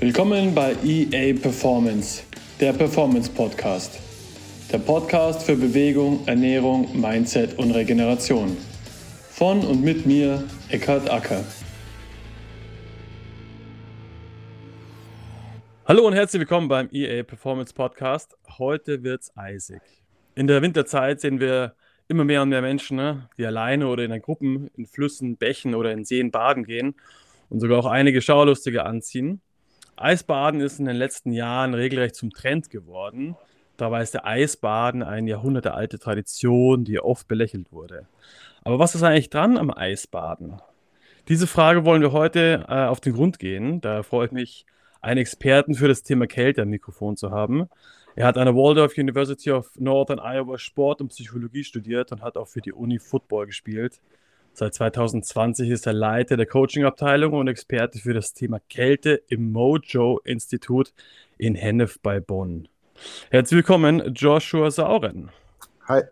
Willkommen bei EA Performance, der Performance Podcast. Der Podcast für Bewegung, Ernährung, Mindset und Regeneration. Von und mit mir, Eckhard Acker. Hallo und herzlich willkommen beim EA Performance Podcast. Heute wird's eisig. In der Winterzeit sehen wir immer mehr und mehr Menschen, ne, die alleine oder in Gruppen in Flüssen, Bächen oder in Seen baden gehen und sogar auch einige Schaulustige anziehen. Eisbaden ist in den letzten Jahren regelrecht zum Trend geworden. Dabei ist der Eisbaden eine jahrhundertealte Tradition, die oft belächelt wurde. Aber was ist eigentlich dran am Eisbaden? Diese Frage wollen wir heute äh, auf den Grund gehen. Da freue ich mich, einen Experten für das Thema Kälte am Mikrofon zu haben. Er hat an der Waldorf University of Northern Iowa Sport und Psychologie studiert und hat auch für die Uni Football gespielt. Seit 2020 ist er Leiter der Coaching-Abteilung und Experte für das Thema Kälte im Mojo-Institut in Hennef bei Bonn. Herzlich willkommen, Joshua Sauren. Hi.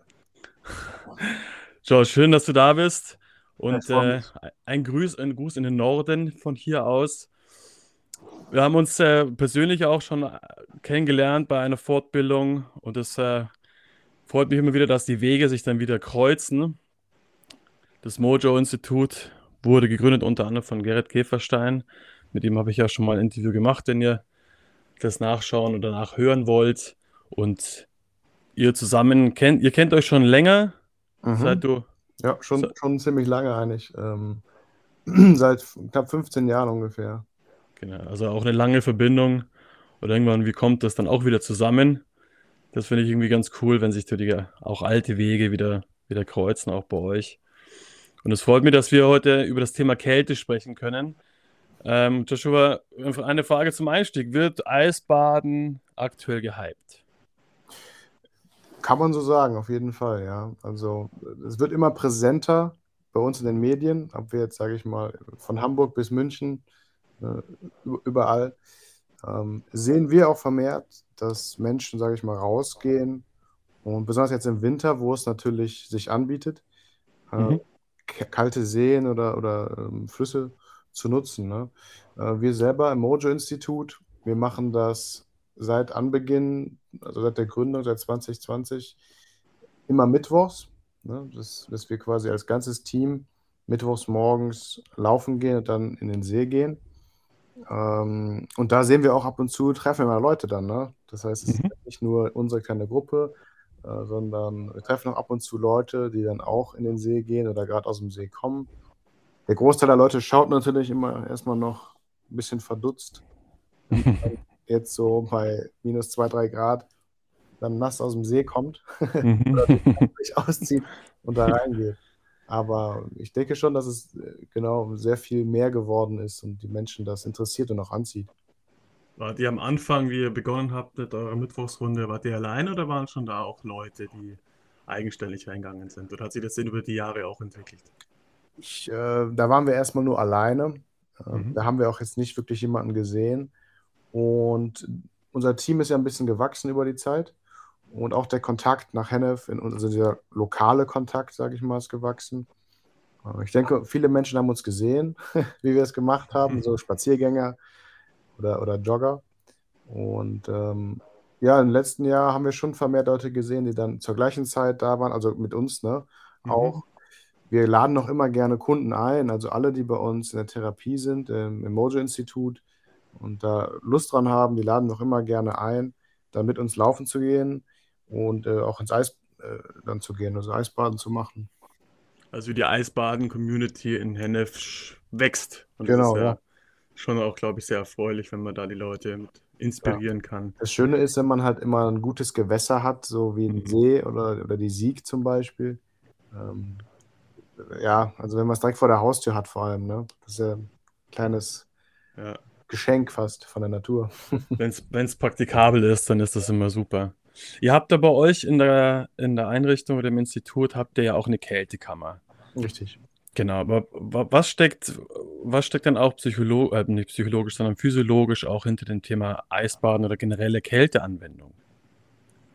Josh, schön, dass du da bist. Und äh, ein, Gruß, ein Gruß in den Norden von hier aus. Wir haben uns äh, persönlich auch schon äh, kennengelernt bei einer Fortbildung und es äh, freut mich immer wieder, dass die Wege sich dann wieder kreuzen. Das Mojo-Institut wurde gegründet unter anderem von Gerrit Käferstein. Mit ihm habe ich ja schon mal ein Interview gemacht, wenn ihr das nachschauen oder nachhören wollt. Und ihr zusammen kennt, ihr kennt euch schon länger, mhm. seit du. Ja, schon, schon ziemlich lange eigentlich. Ähm, seit knapp 15 Jahren ungefähr. Genau, also auch eine lange Verbindung. Und irgendwann, wie kommt das dann auch wieder zusammen? Das finde ich irgendwie ganz cool, wenn sich die auch alte Wege wieder, wieder kreuzen, auch bei euch. Und es freut mich, dass wir heute über das Thema Kälte sprechen können. Ähm, Joshua, eine Frage zum Einstieg. Wird Eisbaden aktuell gehypt? Kann man so sagen, auf jeden Fall, ja. Also es wird immer präsenter bei uns in den Medien, ob wir jetzt, sage ich mal, von Hamburg bis München Ne, überall, ähm, sehen wir auch vermehrt, dass Menschen, sage ich mal, rausgehen und besonders jetzt im Winter, wo es natürlich sich anbietet, äh, mhm. Kalte Seen oder, oder ähm, Flüsse zu nutzen. Ne? Äh, wir selber im Mojo-Institut, wir machen das seit Anbeginn, also seit der Gründung, seit 2020, immer mittwochs, ne? dass, dass wir quasi als ganzes Team mittwochs morgens laufen gehen und dann in den See gehen. Ähm, und da sehen wir auch ab und zu, treffen wir mal Leute dann. Ne? Das heißt, es mhm. ist nicht nur unsere kleine Gruppe, äh, sondern wir treffen auch ab und zu Leute, die dann auch in den See gehen oder gerade aus dem See kommen. Der Großteil der Leute schaut natürlich immer erstmal noch ein bisschen verdutzt. jetzt so bei minus zwei, drei Grad dann nass aus dem See kommt mhm. oder sich auszieht und da reingeht. Aber ich denke schon, dass es äh, genau sehr viel mehr geworden ist und die Menschen das interessiert und auch anzieht. Wart ihr am Anfang, wie ihr begonnen habt mit eurer Mittwochsrunde, wart ihr alleine oder waren schon da auch Leute, die eigenständig reingegangen sind? Oder hat sich das denn über die Jahre auch entwickelt? Ich, äh, da waren wir erstmal nur alleine. Äh, mhm. Da haben wir auch jetzt nicht wirklich jemanden gesehen. Und unser Team ist ja ein bisschen gewachsen über die Zeit. Und auch der Kontakt nach Hennef, also dieser lokale Kontakt, sage ich mal, ist gewachsen. Äh, ich denke, viele Menschen haben uns gesehen, wie wir es gemacht haben, mhm. so Spaziergänger oder, oder Jogger. Und ähm, ja, im letzten Jahr haben wir schon vermehrt Leute gesehen, die dann zur gleichen Zeit da waren, also mit uns, ne? Mhm. Auch. Wir laden noch immer gerne Kunden ein, also alle, die bei uns in der Therapie sind, im, im Mojo-Institut und da Lust dran haben, die laden noch immer gerne ein, da mit uns laufen zu gehen und äh, auch ins Eis äh, dann zu gehen, also Eisbaden zu machen. Also die Eisbaden-Community in Hennef wächst. Und genau, ja, ja. Schon auch, glaube ich, sehr erfreulich, wenn man da die Leute inspirieren ja. kann. Das Schöne ist, wenn man halt immer ein gutes Gewässer hat, so wie ein mhm. See oder, oder die Sieg zum Beispiel. Ähm, ja, also wenn man es direkt vor der Haustür hat, vor allem, ne? Das ist ja ein kleines ja. Geschenk fast von der Natur. Wenn es praktikabel ist, dann ist das immer super. Ihr habt da bei euch in der, in der Einrichtung oder im Institut habt ihr ja auch eine Kältekammer. Richtig. Genau, aber was steckt, was steckt dann auch psycholo äh, nicht psychologisch, sondern physiologisch auch hinter dem Thema Eisbaden oder generelle Kälteanwendung?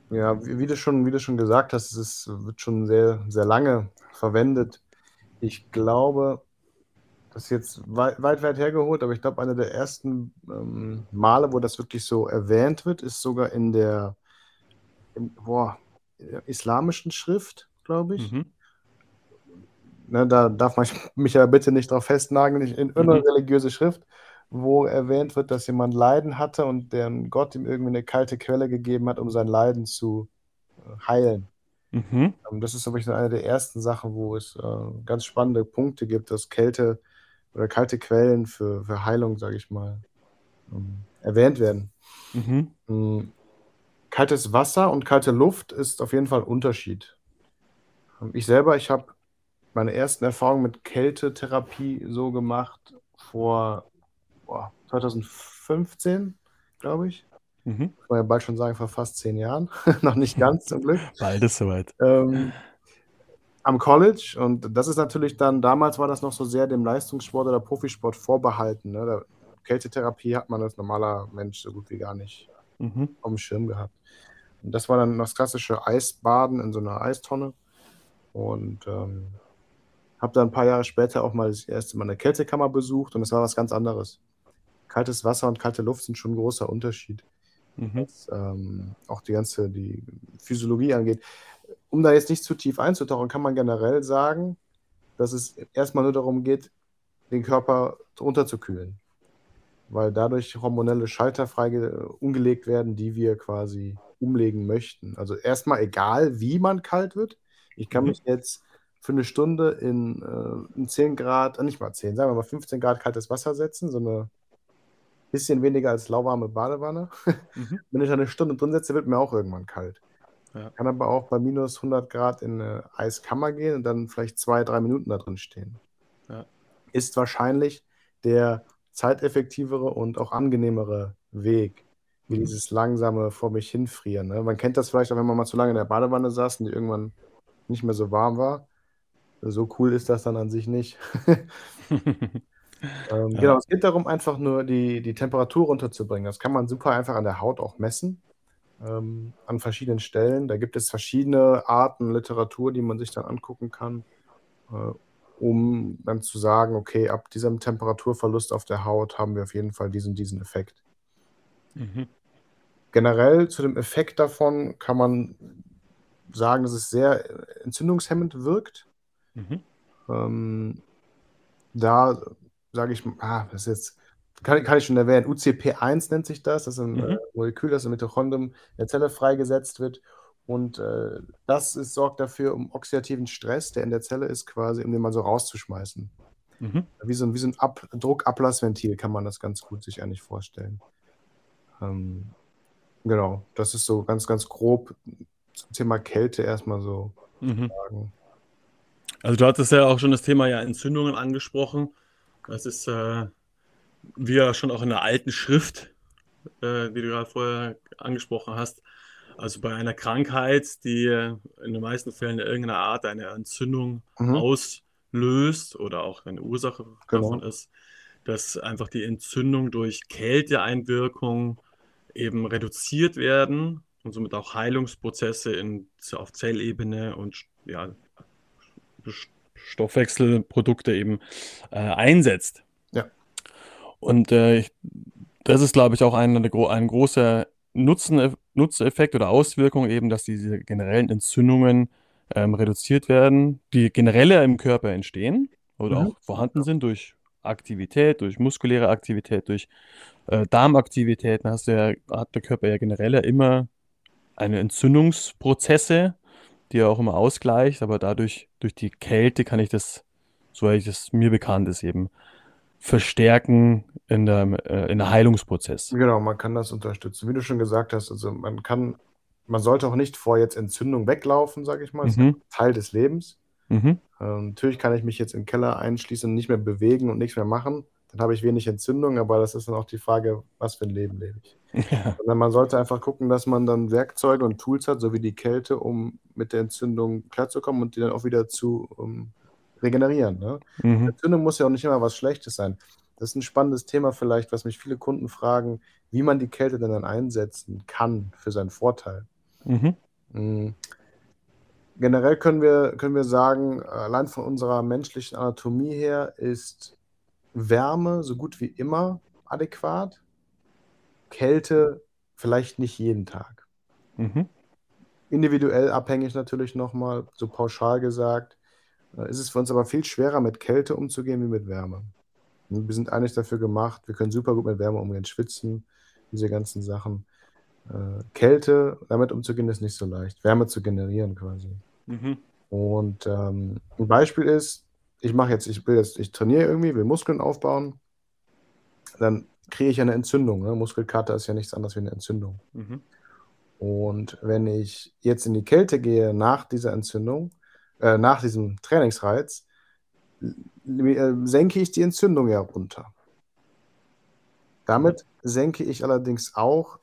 Ja, wie, wie, du schon, wie du schon gesagt hast, es wird schon sehr, sehr lange verwendet. Ich glaube, das ist jetzt weit, weit, weit hergeholt, aber ich glaube, einer der ersten ähm, Male, wo das wirklich so erwähnt wird, ist sogar in der, in, boah, in der islamischen Schrift, glaube ich. Mhm. Ne, da darf man mich ja bitte nicht drauf festnageln, in irgendeine mhm. religiöse Schrift, wo erwähnt wird, dass jemand Leiden hatte und deren Gott ihm irgendwie eine kalte Quelle gegeben hat, um sein Leiden zu äh, heilen. Mhm. Ähm, das ist, glaube ich, eine der ersten Sachen, wo es äh, ganz spannende Punkte gibt, dass Kälte oder kalte Quellen für, für Heilung, sage ich mal, ähm, erwähnt werden. Mhm. Ähm, kaltes Wasser und kalte Luft ist auf jeden Fall ein Unterschied. Ähm, ich selber, ich habe meine ersten Erfahrungen mit Kältetherapie so gemacht vor boah, 2015, glaube ich. Mhm. Ich kann ja bald schon sagen, vor fast zehn Jahren. Noch nicht ganz zum Glück. Bald ist soweit. Ähm, am College und das ist natürlich dann, damals war das noch so sehr dem Leistungssport oder Profisport vorbehalten. Ne? Kältetherapie hat man als normaler Mensch so gut wie gar nicht mhm. auf dem Schirm gehabt. Und das war dann das klassische Eisbaden in so einer Eistonne. Und ähm, habe dann ein paar Jahre später auch mal das erste Mal eine Kältekammer besucht und es war was ganz anderes. Kaltes Wasser und kalte Luft sind schon ein großer Unterschied. Mhm. Was ähm, auch die ganze die Physiologie angeht um da jetzt nicht zu tief einzutauchen, kann man generell sagen, dass es erstmal nur darum geht, den Körper runterzukühlen. Weil dadurch hormonelle Schalter frei umgelegt werden, die wir quasi umlegen möchten. Also erstmal egal, wie man kalt wird. Ich kann mhm. mich jetzt für eine Stunde in, äh, in 10 Grad, äh, nicht mal 10, sagen wir mal 15 Grad kaltes Wasser setzen, so eine bisschen weniger als lauwarme Badewanne. Mhm. Wenn ich eine Stunde drin setze, wird mir auch irgendwann kalt. Ja. Kann aber auch bei minus 100 Grad in eine Eiskammer gehen und dann vielleicht zwei, drei Minuten da drin stehen. Ja. Ist wahrscheinlich der zeiteffektivere und auch angenehmere Weg, wie mhm. dieses langsame vor mich hinfrieren. Ne? Man kennt das vielleicht auch, wenn man mal zu lange in der Badewanne saß und die irgendwann nicht mehr so warm war. So cool ist das dann an sich nicht. ähm, ja. Genau, es geht darum, einfach nur die, die Temperatur runterzubringen. Das kann man super einfach an der Haut auch messen ähm, an verschiedenen Stellen. Da gibt es verschiedene Arten Literatur, die man sich dann angucken kann, äh, um dann zu sagen, okay, ab diesem Temperaturverlust auf der Haut haben wir auf jeden Fall diesen, diesen Effekt. Mhm. Generell zu dem Effekt davon kann man sagen, dass es sehr entzündungshemmend wirkt. Mhm. Ähm, da sage ich, ah, das ist jetzt kann, kann ich schon erwähnen, UCP1 nennt sich das. Das ist ein mhm. äh, Molekül, das im Mitochondrium der Zelle freigesetzt wird. Und äh, das ist, sorgt dafür, um oxidativen Stress, der in der Zelle ist, quasi, um den mal so rauszuschmeißen. Mhm. Wie so ein, wie so ein Ab Druckablassventil kann man das ganz gut sich eigentlich vorstellen. Ähm, genau, das ist so ganz, ganz grob zum Thema Kälte erstmal so mhm. sagen. Also du hattest ja auch schon das Thema ja Entzündungen angesprochen. Das ist äh, wie ja schon auch in der alten Schrift, äh, die du gerade vorher angesprochen hast, also bei einer Krankheit, die in den meisten Fällen in irgendeiner Art eine Entzündung mhm. auslöst oder auch eine Ursache genau. davon ist, dass einfach die Entzündung durch Kälteeinwirkung eben reduziert werden und somit auch Heilungsprozesse in, auf Zellebene und ja, Stoffwechselprodukte eben äh, einsetzt. Und äh, das ist, glaube ich, auch ein, ein großer Nutzen, Nutzeffekt oder Auswirkung eben, dass diese generellen Entzündungen ähm, reduziert werden, die generell im Körper entstehen oder mhm. auch vorhanden sind durch Aktivität, durch muskuläre Aktivität, durch äh, Darmaktivität. Dann hast du ja, hat der Körper ja generell immer eine Entzündungsprozesse, die er auch immer ausgleicht, aber dadurch, durch die Kälte kann ich das, soweit es mir bekannt ist, eben verstärken in der, äh, in der Heilungsprozess. Genau, man kann das unterstützen. Wie du schon gesagt hast, also man kann, man sollte auch nicht vor jetzt Entzündung weglaufen, sage ich mal. Das mhm. ist Teil des Lebens. Mhm. Ähm, natürlich kann ich mich jetzt im Keller einschließen und nicht mehr bewegen und nichts mehr machen. Dann habe ich wenig Entzündung, aber das ist dann auch die Frage, was für ein Leben lebe ich. Ja. man sollte einfach gucken, dass man dann Werkzeuge und Tools hat, so wie die Kälte, um mit der Entzündung klarzukommen und die dann auch wieder zu um, regenerieren. Ne? Mhm. Entzündung muss ja auch nicht immer was Schlechtes sein. Das ist ein spannendes Thema vielleicht, was mich viele Kunden fragen, wie man die Kälte denn dann einsetzen kann für seinen Vorteil. Mhm. Mhm. Generell können wir, können wir sagen, allein von unserer menschlichen Anatomie her ist Wärme so gut wie immer adäquat. Kälte vielleicht nicht jeden Tag. Mhm. Individuell abhängig natürlich noch mal, so pauschal gesagt, äh, ist es für uns aber viel schwerer, mit Kälte umzugehen wie mit Wärme. Wir sind eigentlich dafür gemacht, wir können super gut mit Wärme umgehen, schwitzen, diese ganzen Sachen. Äh, Kälte, damit umzugehen, ist nicht so leicht. Wärme zu generieren quasi. Mhm. Und ähm, ein Beispiel ist, ich mache jetzt, ich will jetzt, ich trainiere irgendwie, will Muskeln aufbauen, dann kriege ich eine Entzündung. Ne? Muskelkater ist ja nichts anderes wie eine Entzündung. Mhm. Und wenn ich jetzt in die Kälte gehe nach dieser Entzündung, äh, nach diesem Trainingsreiz, äh, senke ich die Entzündung ja runter. Damit senke ich allerdings auch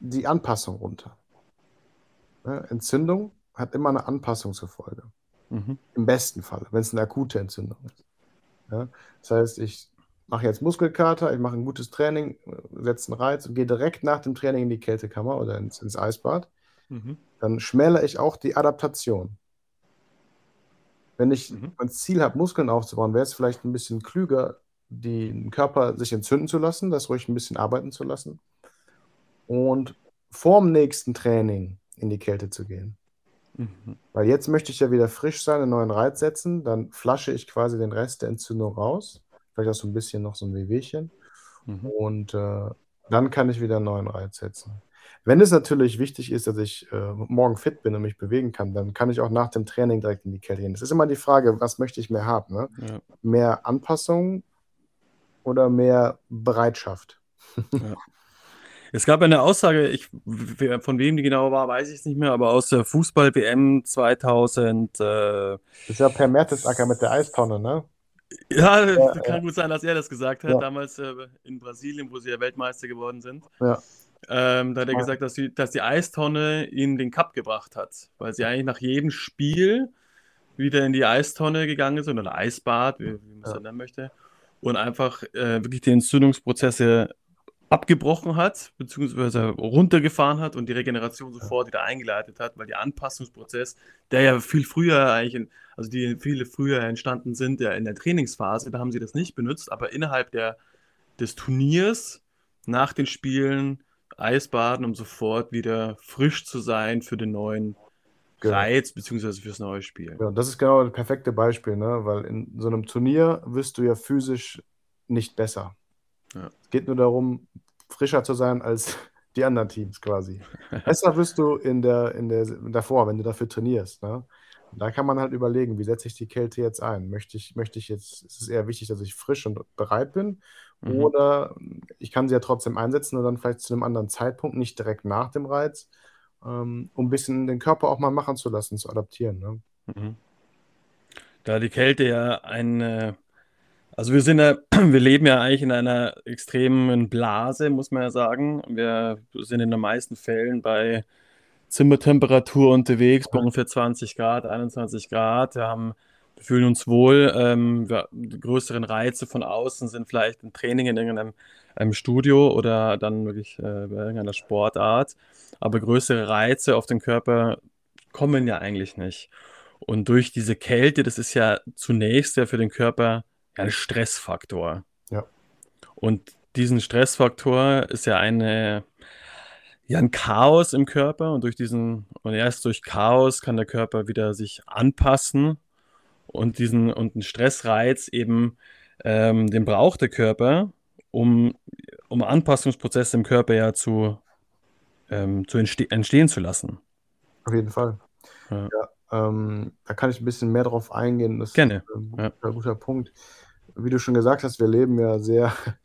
die Anpassung runter. Ne? Entzündung hat immer eine Anpassung zur Folge. Mhm. Im besten Fall, wenn es eine akute Entzündung ist. Ja? Das heißt, ich mache jetzt Muskelkater, ich mache ein gutes Training, setze einen Reiz und gehe direkt nach dem Training in die Kältekammer oder ins, ins Eisbad. Mhm. Dann schmälere ich auch die Adaptation. Wenn ich Mhm. mein Ziel habe, Muskeln aufzubauen, wäre es vielleicht ein bisschen klüger, den Körper sich entzünden zu lassen, das ruhig ein bisschen arbeiten zu lassen und vorm nächsten Training in die Kälte zu gehen. Mhm. Weil jetzt möchte ich ja wieder frisch sein, einen neuen Reiz setzen, dann flasche ich quasi den Rest der Entzündung raus, vielleicht auch so ein bisschen noch so ein Wehwehchen Mhm. und äh, dann kann ich wieder einen neuen Reiz setzen. Wenn es natürlich wichtig ist, dass ich äh, morgen fit bin und mich bewegen kann, dann kann ich auch nach dem Training direkt in die Kälte gehen. Es ist immer die Frage, was möchte ich mehr haben? Ne? Ja. Mehr Anpassung oder mehr Bereitschaft? Es gab eine Aussage, ich, von wem die genau war, weiß ich es nicht mehr, aber aus der Fußball-WM 2000. Äh, Das ist ja Per Mertesacker mit der Eistonne, ne? ja, Ja, kann gut sein, dass er das gesagt hat, Ja. damals äh, in Brasilien, wo sie ja Weltmeister geworden sind. Ja. Ähm, da hat er Ja. gesagt, dass die, dass die Eistonne ihnen den Cup gebracht hat, weil sie eigentlich nach jedem Spiel wieder in die Eistonne gegangen ist oder ein Eisbad, wie, wie man es Ja. dann nennen möchte, und einfach äh, wirklich die Entzündungsprozesse abgebrochen hat, beziehungsweise runtergefahren hat und die Regeneration sofort wieder eingeleitet hat, weil der Anpassungsprozess, der ja viel früher eigentlich, in, also die viele früher entstanden sind, ja in der Trainingsphase, da haben sie das nicht benutzt, aber innerhalb der, des Turniers, nach den Spielen, Eisbaden, um sofort wieder frisch zu sein für den neuen Genau. Reiz, beziehungsweise fürs neue Spiel. Ja, das ist genau das perfekte Beispiel, ne? Weil in so einem Turnier wirst du ja physisch nicht besser. Ja. Es geht nur darum, frischer zu sein als die anderen Teams quasi. Besser wirst du in der, in der, davor, wenn du dafür trainierst. Ne? Da kann man halt überlegen, wie setze ich die Kälte jetzt ein? Möchte ich, möchte ich jetzt, ist es eher wichtig, dass ich frisch und bereit bin? Mhm. Oder ich kann sie ja trotzdem einsetzen und dann vielleicht zu einem anderen Zeitpunkt, nicht direkt nach dem Reiz, ähm, um ein bisschen den Körper auch mal machen zu lassen, zu adaptieren. Ne? Mhm. Da die Kälte ja eine, also wir sind ja, wir leben ja eigentlich in einer extremen Blase, muss man ja sagen. Wir sind in den meisten Fällen bei Zimmertemperatur unterwegs, bei ungefähr 20 Grad, 21 Grad. Wir haben, wir fühlen uns wohl. Ähm, wir, die größeren Reize von außen sind vielleicht ein Training in irgendeinem einem Studio oder dann wirklich äh, bei irgendeiner Sportart. Aber größere Reize auf den Körper kommen ja eigentlich nicht. Und durch diese Kälte, das ist ja zunächst ja für den Körper ein Stressfaktor. Ja. Und diesen Stressfaktor ist ja eine, ja ein Chaos im Körper und durch diesen, und erst durch Chaos kann der Körper wieder sich anpassen und diesen, und einen Stressreiz eben, ähm, den braucht der Körper, um, um Anpassungsprozesse im Körper ja zu, ähm, zu entste entstehen zu lassen. Auf jeden Fall. Ja. Ja, ähm, da kann ich ein bisschen mehr drauf eingehen. Das Gerne. ist ein Ja. guter, guter Punkt. Wie du schon gesagt hast, wir leben ja sehr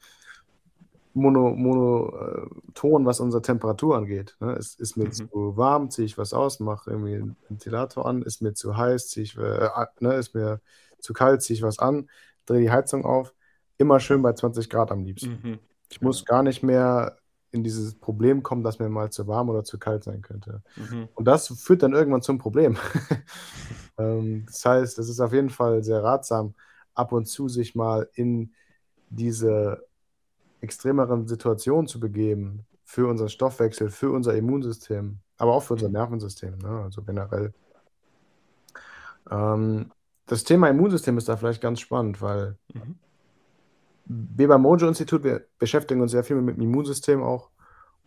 mono, monoton, was unsere Temperatur angeht. Ne? Es ist mir Mhm. zu warm, ziehe ich was aus, mache irgendwie einen Ventilator an. Ist mir zu heiß, ziehe ich, äh, ne? ist mir zu kalt, ziehe ich was an, drehe die Heizung auf. Immer schön bei 20 Grad am liebsten. Mhm. Ich muss gar nicht mehr in dieses Problem kommen, dass mir mal zu warm oder zu kalt sein könnte. Mhm. Und das führt dann irgendwann zum Problem. ähm, das heißt, es ist auf jeden Fall sehr ratsam, ab und zu sich mal in diese extremeren Situationen zu begeben für unseren Stoffwechsel, für unser Immunsystem, aber auch für unser. Nervensystem, ne? also generell. Ähm, das Thema Immunsystem ist da vielleicht ganz spannend, weil Mhm. wir beim Mojo-Institut, wir beschäftigen uns sehr viel mit dem Immunsystem auch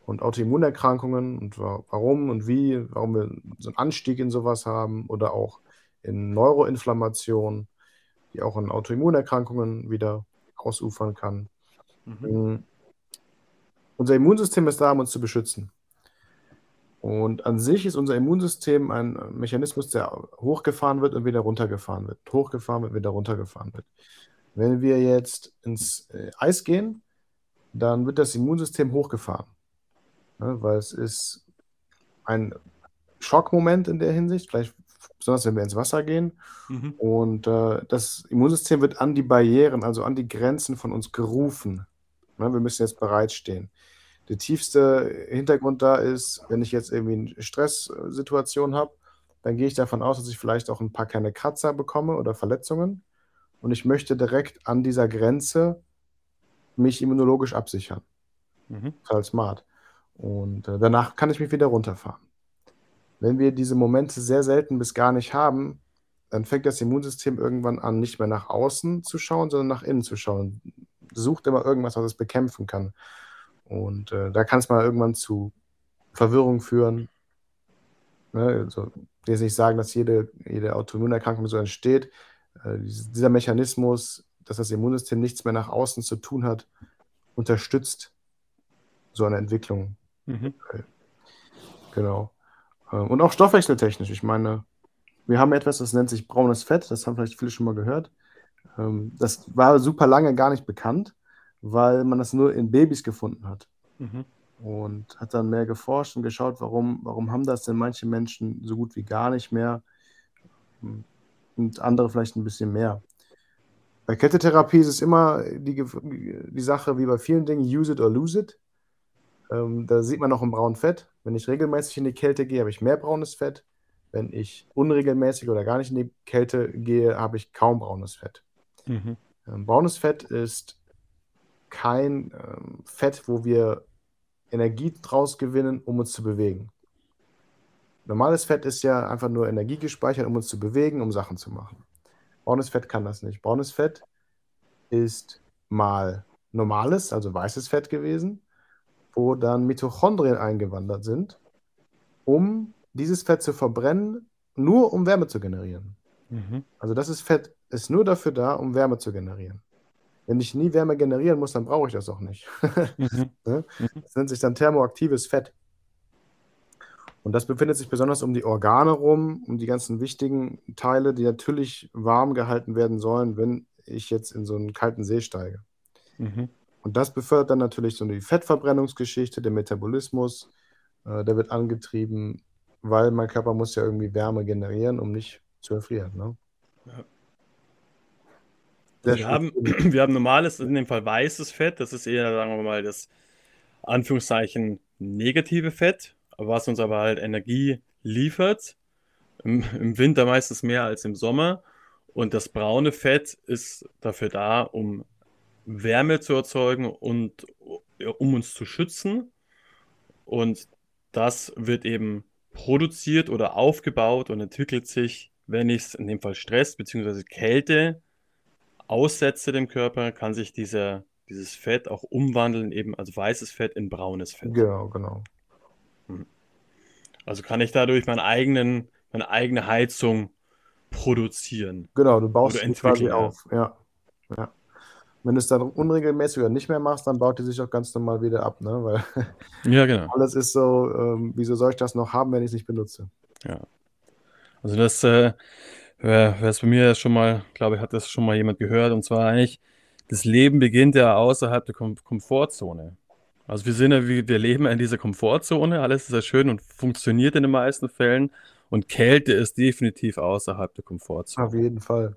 und Autoimmunerkrankungen und warum und wie, warum wir so einen Anstieg in sowas haben oder auch in Neuroinflammation, die auch in Autoimmunerkrankungen wieder ausufern kann. Mhm. Unser Immunsystem ist da, um uns zu beschützen. Und an sich ist unser Immunsystem ein Mechanismus, der hochgefahren wird und wieder runtergefahren wird. Hochgefahren wird, wieder runtergefahren wird. Wenn wir jetzt ins äh, Eis gehen, dann wird das Immunsystem hochgefahren. Ne, weil es ist ein Schockmoment in der Hinsicht, vielleicht besonders wenn wir ins Wasser gehen. Mhm. Und äh, das Immunsystem wird an die Barrieren, also an die Grenzen von uns gerufen. Ne, wir müssen jetzt bereitstehen. Der tiefste Hintergrund da ist, wenn ich jetzt irgendwie eine Stresssituation habe, dann gehe ich davon aus, dass ich vielleicht auch ein paar kleine Kratzer bekomme oder Verletzungen. Und ich möchte direkt an dieser Grenze mich immunologisch absichern. Mhm. Total smart. Und äh, danach kann ich mich wieder runterfahren. Wenn wir diese Momente sehr selten bis gar nicht haben, dann fängt das Immunsystem irgendwann an, nicht mehr nach außen zu schauen, sondern nach innen zu schauen. Sucht immer irgendwas, was es bekämpfen kann. Und äh, da kann es mal irgendwann zu Verwirrung führen. Ne? Also, ich will jetzt nicht sagen, dass jede, jede Autoimmunerkrankung so entsteht. Äh, dieser Mechanismus, dass das Immunsystem nichts mehr nach außen zu tun hat, unterstützt so eine Entwicklung. Mhm. Genau. Ähm, und auch stoffwechseltechnisch. Ich meine, wir haben etwas, das nennt sich braunes Fett. Das haben vielleicht viele schon mal gehört. Ähm, das war super lange gar nicht bekannt, weil man das nur in Babys gefunden hat. Mhm. Und hat dann mehr geforscht und geschaut, warum, warum haben das denn manche Menschen so gut wie gar nicht mehr und andere vielleicht ein bisschen mehr. Bei Kettetherapie ist es immer die, die Sache, wie bei vielen Dingen, use it or lose it. Ähm, da sieht man noch im braunen Fett. Wenn ich regelmäßig in die Kälte gehe, habe ich mehr braunes Fett. Wenn ich unregelmäßig oder gar nicht in die Kälte gehe, habe ich kaum braunes Fett. Mhm. Ähm, braunes Fett ist kein ähm, Fett, wo wir Energie draus gewinnen, um uns zu bewegen. Normales Fett ist ja einfach nur Energie gespeichert, um uns zu bewegen, um Sachen zu machen. Braunes Fett kann das nicht. Braunes Fett ist mal normales, also weißes Fett gewesen wo dann Mitochondrien eingewandert sind, um dieses Fett zu verbrennen, nur um Wärme zu generieren. Mhm. Also das ist Fett ist nur dafür da, um Wärme zu generieren. Wenn ich nie Wärme generieren muss, dann brauche ich das auch nicht. mhm. Ne? Mhm. Das nennt sich dann thermoaktives Fett. Und das befindet sich besonders um die Organe rum, um die ganzen wichtigen Teile, die natürlich warm gehalten werden sollen, wenn ich jetzt in so einen kalten See steige. Mhm. Und das befördert dann natürlich so die Fettverbrennungsgeschichte, der Metabolismus. Äh, der wird angetrieben, weil mein Körper muss ja irgendwie Wärme generieren, um nicht zu erfrieren. Ne? Ja. Wir haben, wir haben normales, in dem Fall weißes Fett. Das ist eher, sagen wir mal, das Anführungszeichen negative Fett, was uns aber halt Energie liefert. Im, Im Winter meistens mehr als im Sommer. Und das braune Fett ist dafür da, um Wärme zu erzeugen und um uns zu schützen. Und das wird eben produziert oder aufgebaut und entwickelt sich, wenn ich es in dem Fall Stress bzw. Kälte aussetze dem Körper, kann sich dieser, dieses Fett auch umwandeln, eben als weißes Fett in braunes Fett. Genau, genau. Hm. Also kann ich dadurch meinen eigenen, meine eigene Heizung produzieren. Genau, du baust sie quasi auf, ja. ja. Wenn du es dann unregelmäßig oder nicht mehr machst, dann baut die sich auch ganz normal wieder ab, ne? Weil ja, genau. alles ist so, ähm, wieso soll ich das noch haben, wenn ich es nicht benutze? Ja. Also das, äh, wer es bei mir schon mal, glaube ich, hat das schon mal jemand gehört, und zwar eigentlich, das Leben beginnt ja außerhalb der Kom Komfortzone. Also wir sind ja, wie, wir leben in dieser Komfortzone, alles ist ja schön und funktioniert in den meisten Fällen. Und Kälte ist definitiv außerhalb der Komfortzone. Auf jeden Fall.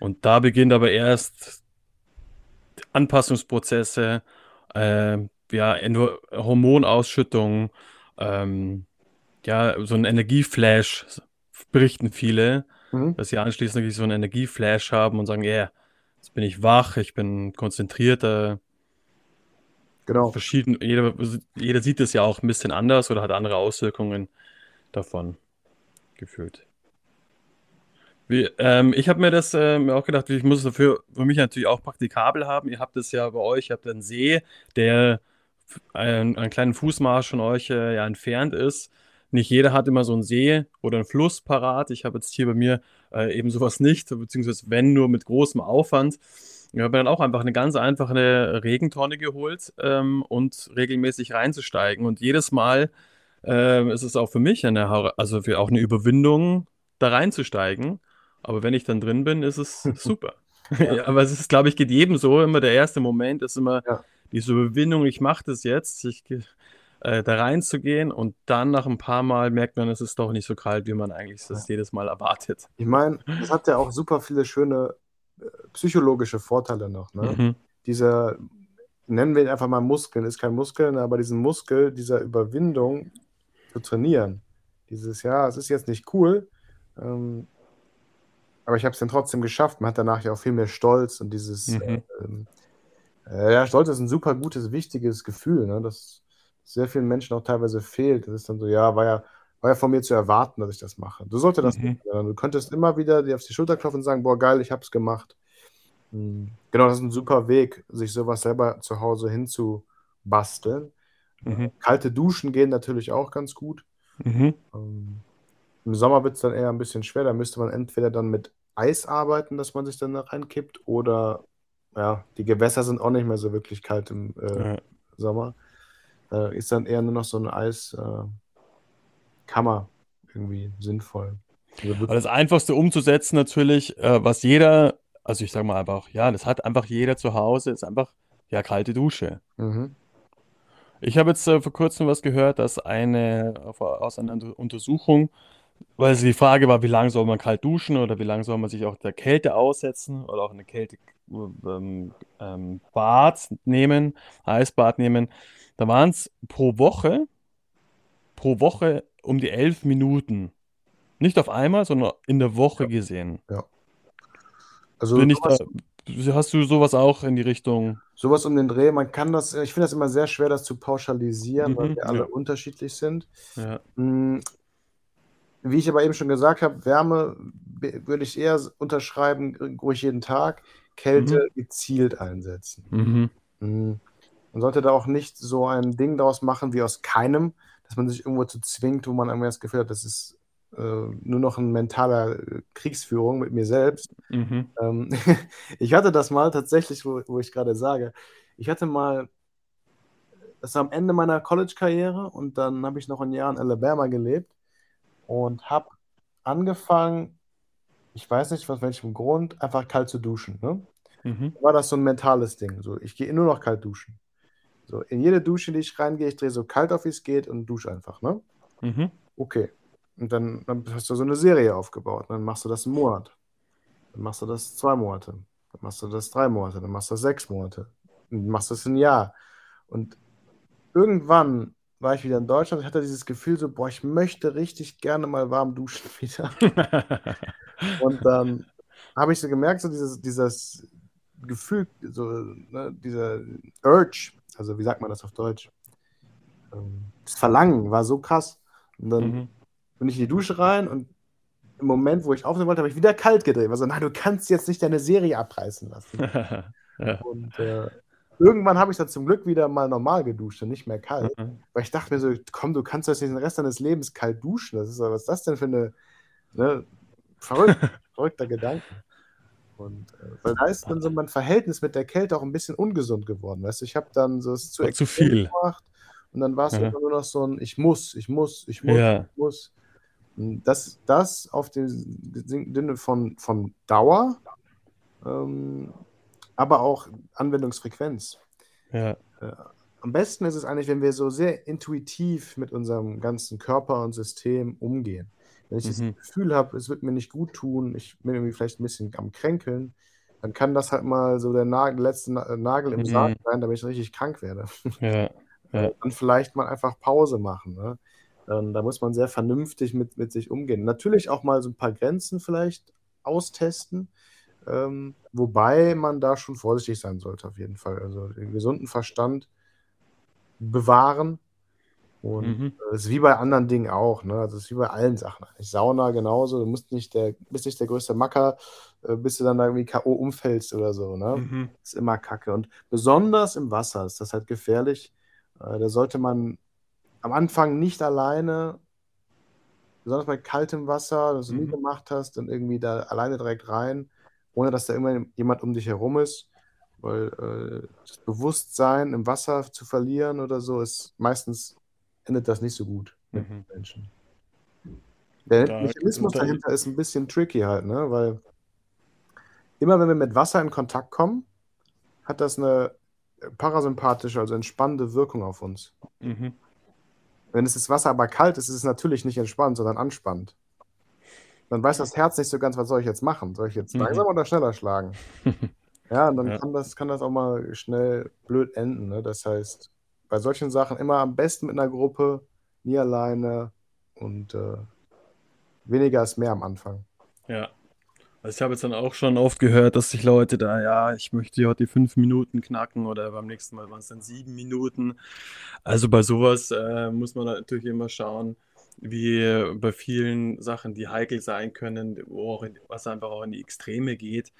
Und da beginnt aber erst Anpassungsprozesse, äh, ja, Hormonausschüttung, ähm, ja, so ein Energieflash berichten viele, mhm. dass sie anschließend wirklich so einen Energieflash haben und sagen, ja, yeah, jetzt bin ich wach, ich bin konzentrierter. Genau. Verschieden, jeder, jeder sieht es ja auch ein bisschen anders oder hat andere Auswirkungen davon gefühlt. Wie, ähm, ich habe mir das äh, mir auch gedacht, ich muss es dafür für mich natürlich auch praktikabel haben. Ihr habt es ja bei euch, ihr habt einen See, der einen, einen kleinen Fußmarsch von euch äh, ja entfernt ist. Nicht jeder hat immer so einen See oder einen Fluss parat. Ich habe jetzt hier bei mir äh, eben sowas nicht, beziehungsweise wenn nur mit großem Aufwand. Ich habe mir dann auch einfach eine ganz einfache Regentonne geholt ähm, und regelmäßig reinzusteigen. Und jedes Mal ähm, ist es auch für mich eine, also für auch eine Überwindung, da reinzusteigen. Aber wenn ich dann drin bin, ist es super. Ja. Ja, aber es ist, glaube ich, geht jedem so. Immer der erste Moment ist immer Ja. diese Überwindung, ich mache das jetzt, ich, äh, da reinzugehen und dann nach ein paar Mal merkt man, es ist doch nicht so kalt, wie man eigentlich das jedes Mal erwartet. Ich meine, das hat ja auch super viele schöne äh, psychologische Vorteile noch. Ne? Mhm. Dieser, nennen wir ihn einfach mal Muskeln, ist kein Muskel, aber diesen Muskel dieser Überwindung zu trainieren. Dieses, ja, es ist jetzt nicht cool, ähm, aber ich habe es dann trotzdem geschafft. Man hat danach ja auch viel mehr Stolz und dieses, Mhm. äh, äh, ja, Stolz ist ein super gutes, wichtiges Gefühl, ne? das sehr vielen Menschen auch teilweise fehlt. Das ist dann so, ja, war ja, war ja von mir zu erwarten, dass ich das mache. Du solltest das Mhm. nicht. Sondern du könntest immer wieder dir auf die Schulter klopfen und sagen, boah, geil, ich habe es gemacht. Mhm. Genau, das ist ein super Weg, sich sowas selber zu Hause hinzubasteln. Mhm. Kalte Duschen gehen natürlich auch ganz gut. Mhm. Ähm, Im Sommer wird es dann eher ein bisschen schwer. Da müsste man entweder dann mit Eis arbeiten, dass man sich dann da reinkippt, oder ja, die Gewässer sind auch nicht mehr so wirklich kalt im äh, Ja. Sommer. Da ist dann eher nur noch so eine Eiskammer irgendwie sinnvoll. Also das Einfachste umzusetzen natürlich, äh, was jeder, also ich sage mal einfach, ja, das hat einfach jeder zu Hause, ist einfach, ja, kalte Dusche. mhm. Ich habe jetzt äh, vor kurzem was gehört, dass eine aus einer Unter- Untersuchung, weil die Frage war, wie lange soll man kalt duschen oder wie lange soll man sich auch der Kälte aussetzen oder auch eine Kälte ähm, ähm, Bad nehmen, Eisbad nehmen. Da waren es pro Woche, pro Woche um die elf Minuten. Nicht auf einmal, sondern in der Woche Ja, gesehen. ja. Also Bin ich da, hast du sowas auch in die Richtung? sowas um den Dreh, man kann das, ich finde das immer sehr schwer, das zu pauschalisieren, weil Mhm, wir alle ja, unterschiedlich sind. ja. Wie ich aber eben schon gesagt habe, Wärme würde ich eher unterschreiben, ruhig jeden Tag, Kälte Mhm, gezielt einsetzen. mhm, Mm. Man sollte da auch nicht so ein Ding daraus machen wie aus keinem, dass man sich irgendwo zu zwingt, wo man irgendwie das Gefühl hat, das ist äh, nur noch ein mentaler äh, Kriegsführung mit mir selbst. mhm, Ähm, ich hatte das mal tatsächlich, wo, wo ich gerade sage, ich hatte mal, das war am Ende meiner College-Karriere und dann habe ich noch ein Jahr in Alabama gelebt und habe angefangen, ich weiß nicht aus welchem Grund, einfach kalt zu duschen. Ne? mhm, War das so ein mentales Ding. So, ich gehe nur noch kalt duschen. So, in jede Dusche, die ich reingehe, ich drehe so kalt auf, wie es geht und dusche einfach. Ne? mhm, Okay. Und dann, dann hast du so eine Serie aufgebaut. Dann machst du das einen Monat. Dann machst du das zwei Monate. Dann machst du das drei Monate. Dann machst du das sechs Monate. Dann machst du das ein Jahr. Und irgendwann war ich wieder in Deutschland. Ich hatte dieses Gefühl so, boah, ich möchte richtig gerne mal warm duschen wieder. Und dann habe ich so gemerkt, so dieses, dieses Gefühl, so, ne, dieser Urge, also wie sagt man das auf Deutsch? Ähm, Das Verlangen war so krass. Und dann mhm. bin ich in die Dusche rein und im Moment, wo ich aufnehmen wollte, habe ich wieder kalt gedreht. Also, nein, du kannst jetzt nicht deine Serie abreißen lassen. Ja. Und äh, irgendwann habe ich dann zum Glück wieder mal normal geduscht und nicht mehr kalt. Mhm. Weil ich dachte mir so, komm, du kannst jetzt nicht den Rest deines Lebens kalt duschen. Das ist, was ist das denn für eine ne, verrückt, verrückter Gedanke. Und äh, weil da ist dann so mein Verhältnis mit der Kälte auch ein bisschen ungesund geworden. Weißt du, ich habe dann so es zu zu viel. gemacht und dann war es Ja. immer nur noch so ein Ich muss, ich muss, ich muss, Ja. ich muss. Und Das, das auf dem Sinne von, von Dauer, ähm, aber auch Anwendungsfrequenz. Ja. Äh, am besten ist es eigentlich, wenn wir so sehr intuitiv mit unserem ganzen Körper und System umgehen. Wenn ich das Mhm. Gefühl habe, es wird mir nicht gut tun, ich bin irgendwie vielleicht ein bisschen am Kränkeln, dann kann das halt mal so der Nagel, letzte Na- Nagel im Sarg Mhm. sein, damit ich richtig krank werde. Ja. Ja. Dann vielleicht mal einfach Pause machen. Ne? Da muss man sehr vernünftig mit, mit sich umgehen. Natürlich auch mal so ein paar Grenzen vielleicht austesten, ähm, wobei man da schon vorsichtig sein sollte, auf jeden Fall. Also den gesunden Verstand bewahren Und mhm. das ist wie bei anderen Dingen auch, ne? Also, es ist wie bei allen Sachen eigentlich. Sauna genauso, du musst nicht der bist nicht der größte Macker, äh, bis du dann da irgendwie K.O. umfällst oder so, ne? Mhm. Ist immer Kacke. Und besonders im Wasser ist das halt gefährlich. Äh, da sollte man am Anfang nicht alleine, besonders bei kaltem Wasser, das du nie mhm. gemacht hast, dann irgendwie da alleine direkt rein, ohne dass da immer jemand um dich herum ist. Weil äh, das Bewusstsein im Wasser zu verlieren oder so ist meistens endet das nicht so gut mit mhm. Menschen. Der da, Mechanismus da, dahinter ist ein bisschen tricky halt, ne? Weil immer wenn wir mit Wasser in Kontakt kommen, hat das eine parasympathische, also entspannende Wirkung auf uns. Mhm. Wenn es das Wasser aber kalt ist, ist es natürlich nicht entspannt, sondern anspannt. Dann weiß das Herz nicht so ganz, was soll ich jetzt machen? Soll ich jetzt mhm. langsam oder schneller schlagen? ja, und dann ja. Kann, das, kann das auch mal schnell blöd enden. Ne? Das heißt, bei solchen Sachen immer am besten mit einer Gruppe, nie alleine und äh, weniger ist mehr am Anfang. Ja. Also ich habe jetzt dann auch schon oft gehört, dass sich Leute da, ja, ich möchte heute die fünf Minuten knacken oder beim nächsten Mal waren es dann sieben Minuten. Also bei sowas äh, muss man natürlich immer schauen, wie bei vielen Sachen, die heikel sein können, wo auch in, was einfach auch in die Extreme geht,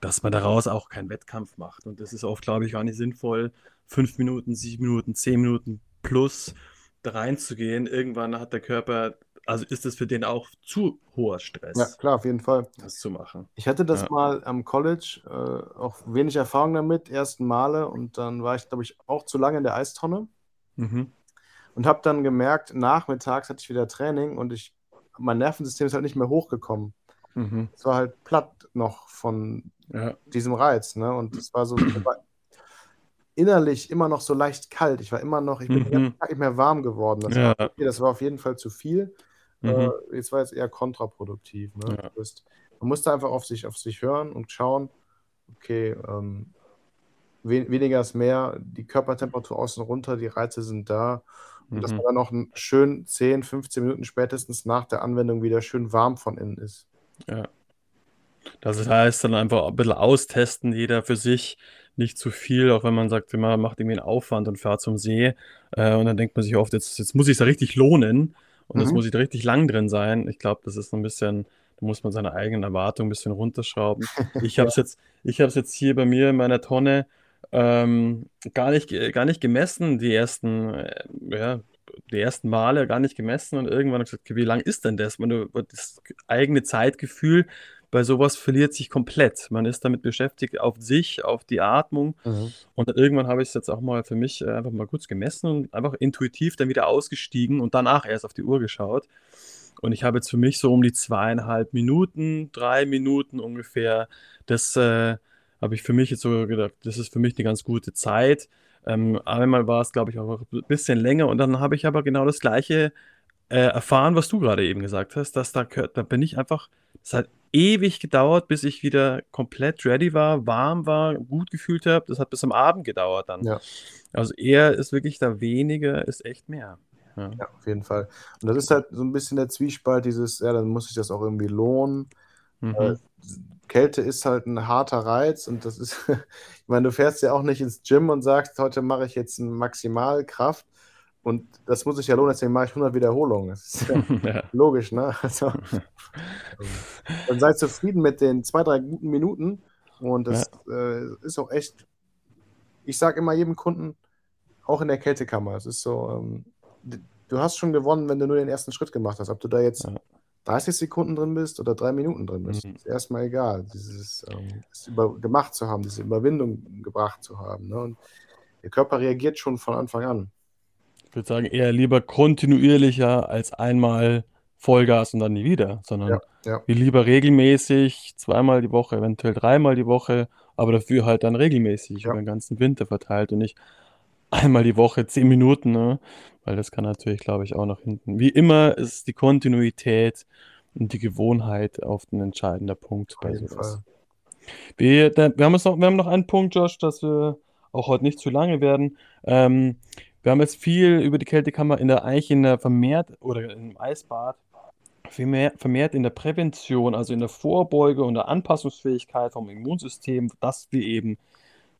dass man daraus auch keinen Wettkampf macht. Und das ist oft, glaube ich, gar nicht sinnvoll, fünf Minuten, sieben Minuten, zehn Minuten plus da reinzugehen. Irgendwann hat der Körper, also ist es für den auch zu hoher Stress. Ja, klar, auf jeden Fall. Das zu machen. Ich hatte das ja. mal am College, äh, auch wenig Erfahrung damit, ersten Male und dann war ich, glaube ich, auch zu lange in der Eistonne. Mhm. Und habe dann gemerkt, nachmittags hatte ich wieder Training und ich, mein Nervensystem ist halt nicht mehr hochgekommen. Mhm. Es war halt platt noch von ja. diesem Reiz. Ne? Und es war so, innerlich immer noch so leicht kalt. Ich war immer noch, ich bin mhm. nicht mehr warm geworden. Das, ja. war, okay, das war auf jeden Fall zu viel. Mhm. Äh, jetzt war es eher kontraproduktiv. Ne? Ja. Ist, man musste einfach auf sich, auf sich hören und schauen, okay, ähm, we weniger ist mehr, die Körpertemperatur außen runter, die Reize sind da. Und mhm. dass man dann noch schön 10, 15 Minuten spätestens nach der Anwendung wieder schön warm von innen ist. Ja. Das heißt dann einfach ein bisschen austesten, jeder für sich, nicht zu viel, auch wenn man sagt, man macht irgendwie einen Aufwand und fährt zum See. Äh, und dann denkt man sich oft, jetzt, jetzt muss ich da richtig lohnen und jetzt mhm. muss ich da richtig lang drin sein. Ich glaube, das ist so ein bisschen, da muss man seine eigenen Erwartungen ein bisschen runterschrauben. Ich habe es jetzt, ich habe es jetzt hier bei mir in meiner Tonne ähm, gar nicht, gar nicht gemessen, die ersten, äh, ja, die ersten Male gar nicht gemessen und irgendwann habe ich gesagt, okay, wie lang ist denn das? Man, das eigene Zeitgefühl bei sowas verliert sich komplett. Man ist damit beschäftigt auf sich, auf die Atmung. Mhm. Und irgendwann habe ich es jetzt auch mal für mich äh, einfach mal kurz gemessen und einfach intuitiv dann wieder ausgestiegen und danach erst auf die Uhr geschaut. Und ich habe jetzt für mich so um die zweieinhalb Minuten, drei Minuten ungefähr. Das äh, habe ich für mich jetzt so gedacht, das ist für mich eine ganz gute Zeit. Ähm, einmal war es, glaube ich, auch ein bisschen länger und dann habe ich aber genau das Gleiche äh, erfahren, was du gerade eben gesagt hast, dass da, da bin ich einfach, es hat ewig gedauert, bis ich wieder komplett ready war, warm war, gut gefühlt habe. Das hat bis am Abend gedauert dann. Ja. Also eher ist wirklich da weniger, ist echt mehr. Ja. ja. auf jeden Fall. Und das ist halt so ein bisschen der Zwiespalt, dieses, ja, dann muss sich das auch irgendwie lohnen. Mhm. Äh, Kälte ist halt ein harter Reiz und das ist, ich meine, du fährst ja auch nicht ins Gym und sagst, heute mache ich jetzt eine Maximalkraft, und das muss sich ja lohnen, deswegen mache ich 100 Wiederholungen. Das ist ja, ja. logisch, ne? Also, dann seid zufrieden mit den zwei, drei guten Minuten. Und das ja. äh, ist auch echt, ich sage immer jedem Kunden, auch in der Kältekammer, es ist so, ähm, du hast schon gewonnen, wenn du nur den ersten Schritt gemacht hast. Ob du da jetzt. 30 Sekunden drin bist oder drei Minuten drin bist, mhm. ist erstmal egal. Dieses ähm, über, gemacht zu haben, diese Überwindung gebracht zu haben. Ne? Und der Körper reagiert schon von Anfang an. Ich würde sagen, eher lieber kontinuierlicher als einmal Vollgas und dann nie wieder, sondern ja, ja. wie lieber regelmäßig, zweimal die Woche, eventuell dreimal die Woche, aber dafür halt dann regelmäßig ja. über den ganzen Winter verteilt und nicht einmal die Woche zehn Minuten, ne? Weil das kann natürlich, glaube ich, auch nach hinten. Wie immer ist die Kontinuität und die Gewohnheit oft ein entscheidender Punkt bei sowas. Wir, da, wir, haben noch, wir haben noch einen Punkt, Josh, dass wir auch heute nicht zu lange werden. Ähm, wir haben jetzt viel über die Kältekammer in der eigentlich in der vermehrt oder im Eisbad vermehrt, vermehrt in der Prävention, also in der Vorbeuge und der Anpassungsfähigkeit vom Immunsystem, dass wir eben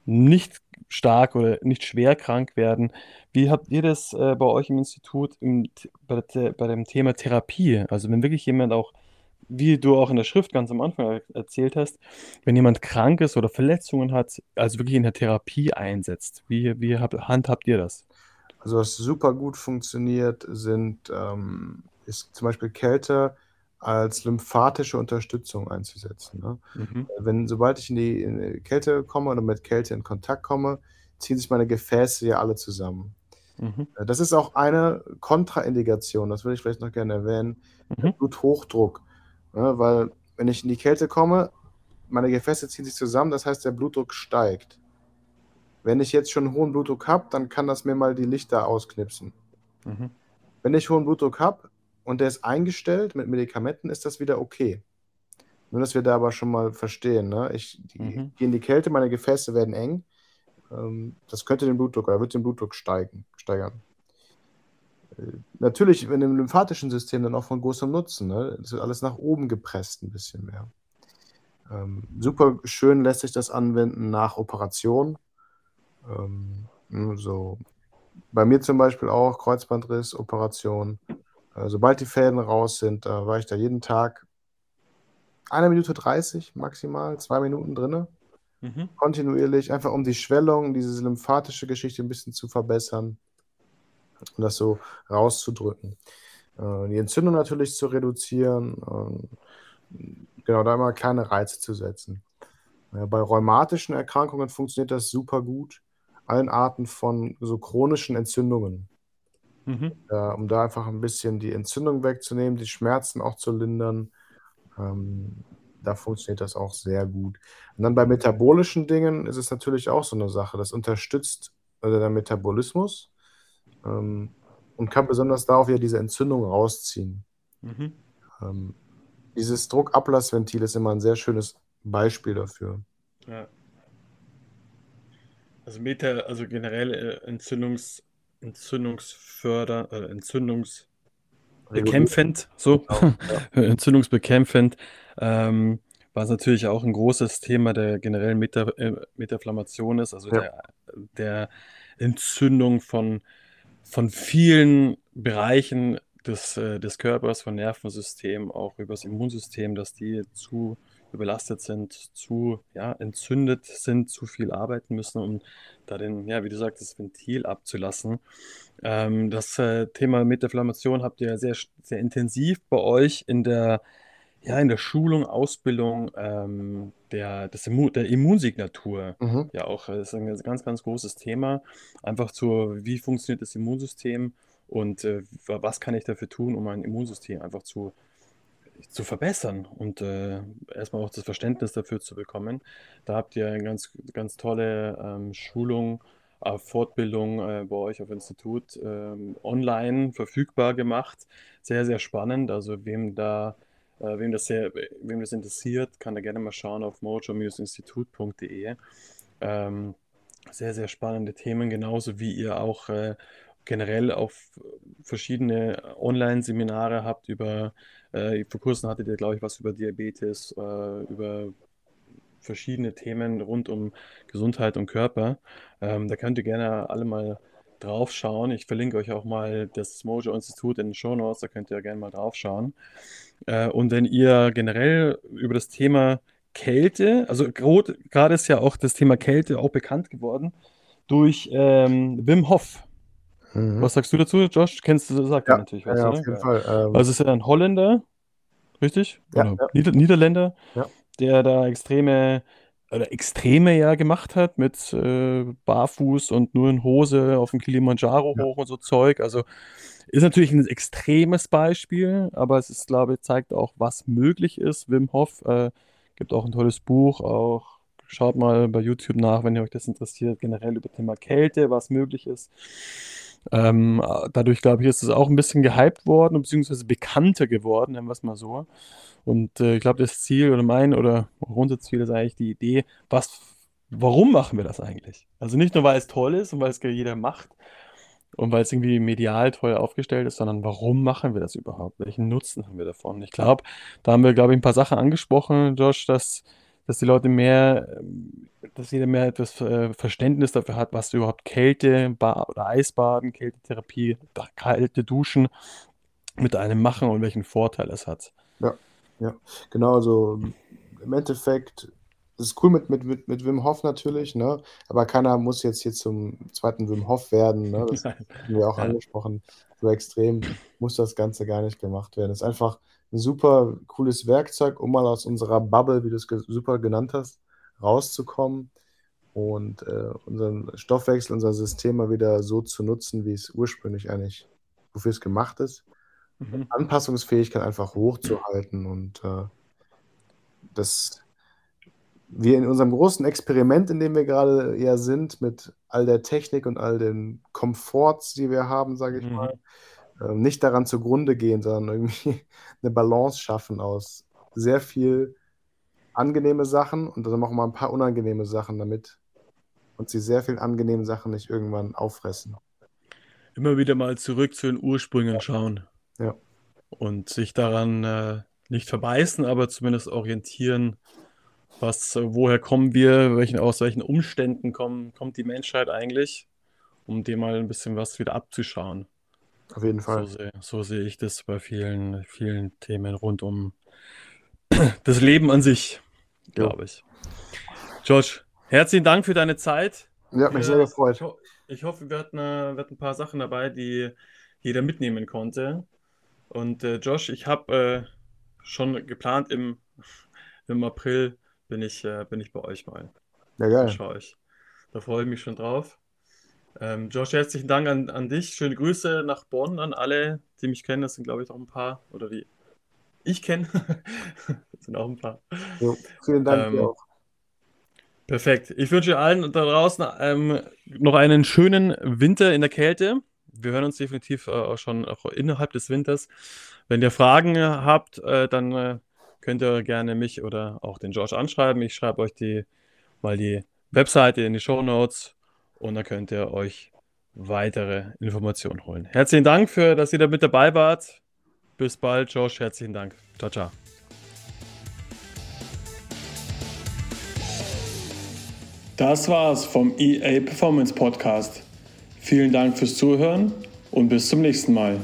nicht stark oder nicht schwer krank werden. Wie habt ihr das äh, bei euch im Institut im, bei, bei dem Thema Therapie? Also wenn wirklich jemand auch, wie du auch in der Schrift ganz am Anfang erzählt hast, wenn jemand krank ist oder Verletzungen hat, also wirklich in der Therapie einsetzt. Wie, wie hab, handhabt ihr das? Also was super gut funktioniert, sind ähm, ist zum Beispiel Kälte als lymphatische Unterstützung einzusetzen. Ne? Mhm. Wenn, sobald ich in die, in die, Kälte komme oder mit Kälte in Kontakt komme, ziehen sich meine Gefäße ja alle zusammen. Mhm. Äh, das ist auch eine Kontraindikation, das würde ich vielleicht noch gerne erwähnen, mhm. Bluthochdruck. Ne? Weil wenn ich in die Kälte komme, meine Gefäße ziehen sich zusammen, das heißt, der Blutdruck steigt. Wenn ich jetzt schon hohen Blutdruck habe, dann kann das mir mal die Lichter ausknipsen. Mhm. Wenn ich hohen Blutdruck habe, und der ist eingestellt mit Medikamenten, ist das wieder okay. Nur, dass wir da aber schon mal verstehen. Ne? Ich mhm. gehe in die Kälte, meine Gefäße werden eng. Ähm, das könnte den Blutdruck oder wird den Blutdruck steigen, steigern. Äh, natürlich in dem lymphatischen System dann auch von großem Nutzen. Ne? Das wird alles nach oben gepresst, ein bisschen mehr. Ähm, super schön lässt sich das anwenden nach Operation. Ähm, so. Bei mir zum Beispiel auch Kreuzbandriss, Operation. Äh, sobald die Fäden raus sind, äh, war ich da jeden Tag eine Minute 30 maximal, zwei Minuten drin. Mhm. Kontinuierlich, einfach um die Schwellung, diese lymphatische Geschichte ein bisschen zu verbessern und das so rauszudrücken. Äh, die Entzündung natürlich zu reduzieren, genau, da immer kleine Reize zu setzen. Bei rheumatischen Erkrankungen funktioniert das super gut. Allen Arten von so chronischen Entzündungen. Mhm. Äh, um da einfach ein bisschen die Entzündung wegzunehmen, die Schmerzen auch zu lindern. Ähm, da funktioniert das auch sehr gut. Und dann bei metabolischen Dingen ist es natürlich auch so eine Sache. Das unterstützt äh, der Metabolismus ähm, und kann besonders darauf wieder diese Entzündung rausziehen. Mhm. Ähm, dieses Druckablassventil ist immer ein sehr schönes Beispiel dafür. Ja. Also Meta, also generell äh, Entzündungs, entzündungsförder, äh, entzündungsbekämpfend, so, genau, ja. entzündungsbekämpfend, ähm, was natürlich auch ein großes Thema der generellen Meta, äh, Metaflammation ist, also ja. der, der Entzündung von, von vielen Bereichen des, äh, des Körpers, von Nervensystem, auch über das Immunsystem, dass die zu überlastet sind, zu ja, entzündet sind, zu viel arbeiten müssen, um da den, ja, wie du sagst, das Ventil abzulassen. Ähm, das äh, Thema Metaflammation habt ihr sehr, sehr intensiv bei euch in der, ja, in der Schulung, Ausbildung ähm, der, des Immun, der Immunsignatur. Mhm. Ja, auch das ist ein ganz, ganz großes Thema. Einfach zu, wie funktioniert das Immunsystem und äh, was kann ich dafür tun, um mein Immunsystem einfach zu zu verbessern und äh, erstmal auch das Verständnis dafür zu bekommen. Da habt ihr eine ganz, ganz tolle ähm, Schulung, äh, Fortbildung äh, bei euch auf Institut ähm, online verfügbar gemacht. Sehr, sehr spannend. Also wem da, äh, wem das sehr, wem das interessiert, kann da gerne mal schauen auf mojo-institut.de. Ähm, sehr, sehr spannende Themen, genauso wie ihr auch äh, generell auf verschiedene Online-Seminare habt über, äh, vor kurzem hattet ihr, glaube ich, was über Diabetes, äh, über verschiedene Themen rund um Gesundheit und Körper. Ähm, da könnt ihr gerne alle mal drauf schauen. Ich verlinke euch auch mal das Mojo Institut in den Show Notes, da könnt ihr gerne mal drauf schauen. Äh, und wenn ihr generell über das Thema Kälte, also gerade ist ja auch das Thema Kälte auch bekannt geworden durch ähm, Wim Hof. Mhm. Was sagst du dazu, Josh? Kennst du, sagt ja, natürlich was, ja, auf jeden. Fall. Ähm, also es ist ja ein Holländer, richtig? Ja, ja. Nieder Niederländer, der da extreme oder Extreme ja gemacht hat mit äh, Barfuß und nur in Hose auf dem Kilimanjaro hoch und so Zeug. Also ist natürlich ein extremes Beispiel, aber es ist, glaube ich, zeigt auch, was möglich ist. Wim Hof äh, gibt auch ein tolles Buch, auch schaut mal bei YouTube nach, wenn ihr euch das interessiert, generell über Thema Kälte, was möglich ist. Ähm, dadurch, glaube ich, ist es auch ein bisschen gehypt worden, beziehungsweise bekannter geworden, nennen wir es mal so. Und äh, ich glaube, das Ziel oder mein oder unser Ziel ist eigentlich die Idee, was, warum machen wir das eigentlich? Also nicht nur, weil es toll ist und weil es jeder macht und weil es irgendwie medial toll aufgestellt ist, sondern warum machen wir das überhaupt? Welchen Nutzen haben wir davon? Ich glaube, da haben wir, glaube ich, ein paar Sachen angesprochen, Josh, dass dass die Leute mehr, dass jeder mehr etwas äh, Verständnis dafür hat, was überhaupt Kälte oder Eisbaden, Kältetherapie, kalte Duschen mit einem machen und welchen Vorteil es hat. Ja, ja, genau. Also im Endeffekt das ist cool mit, mit, mit, mit Wim Hof natürlich, ne? Aber keiner muss jetzt hier zum zweiten Wim Hof werden, ne? Das haben wir auch ja. angesprochen. So extrem muss das Ganze gar nicht gemacht werden. Es ist einfach ein super cooles Werkzeug, um mal aus unserer Bubble, wie du es super genannt hast, rauszukommen und äh, unseren Stoffwechsel, unser System mal wieder so zu nutzen, wie es ursprünglich eigentlich, wofür es gemacht ist. Mhm. Anpassungsfähigkeit einfach hochzuhalten und äh, das wir in unserem großen Experiment, in dem wir gerade ja sind, mit all der Technik und all den Komforts, die wir haben, sage ich mhm. mal, äh, nicht daran zugrunde gehen, sondern irgendwie eine Balance schaffen aus sehr viel angenehme Sachen und dann auch mal ein paar unangenehme Sachen, damit uns die sehr vielen angenehmen Sachen nicht irgendwann auffressen. Immer wieder mal zurück zu den Ursprüngen schauen. Ja. Und sich daran äh, nicht verbeißen, aber zumindest orientieren, was, äh, woher kommen wir, welchen, aus welchen Umständen kommen, kommt die Menschheit eigentlich, um dem mal ein bisschen was wieder abzuschauen. Auf jeden Fall. So sehe, so sehe ich das bei vielen, vielen Themen rund um das Leben an sich, glaube ich. George, herzlichen Dank für deine Zeit. Ja, mich sehr gefreut. Ich, ho ich hoffe, wir hatten, äh, wir hatten, ein paar Sachen dabei, die jeder mitnehmen konnte. Und äh, Josh, ich habe äh, schon geplant, im, im April bin ich, äh, bin ich bei euch mal. Ja, geil. Schau ich. Da freue ich mich schon drauf. Ähm, Josh, herzlichen Dank an, an dich. Schöne Grüße nach Bonn an alle, die mich kennen. Das sind, glaube ich, auch ein paar. Oder die ich kenne. das sind auch ein paar. Jo, vielen Dank ähm, auch. Perfekt. Ich wünsche allen da draußen ähm, noch einen schönen Winter in der Kälte. Wir hören uns definitiv äh, auch schon auch innerhalb des Winters. Wenn ihr Fragen habt, äh, dann äh, könnt ihr gerne mich oder auch den George anschreiben. Ich schreibe euch die mal die Webseite in die Show Notes und dann könnt ihr euch weitere Informationen holen. Herzlichen Dank für, dass ihr da mit dabei wart. Bis bald, Josh. Herzlichen Dank. Ciao, ciao. Das war's vom EA Performance Podcast. Vielen Dank fürs Zuhören und bis zum nächsten Mal.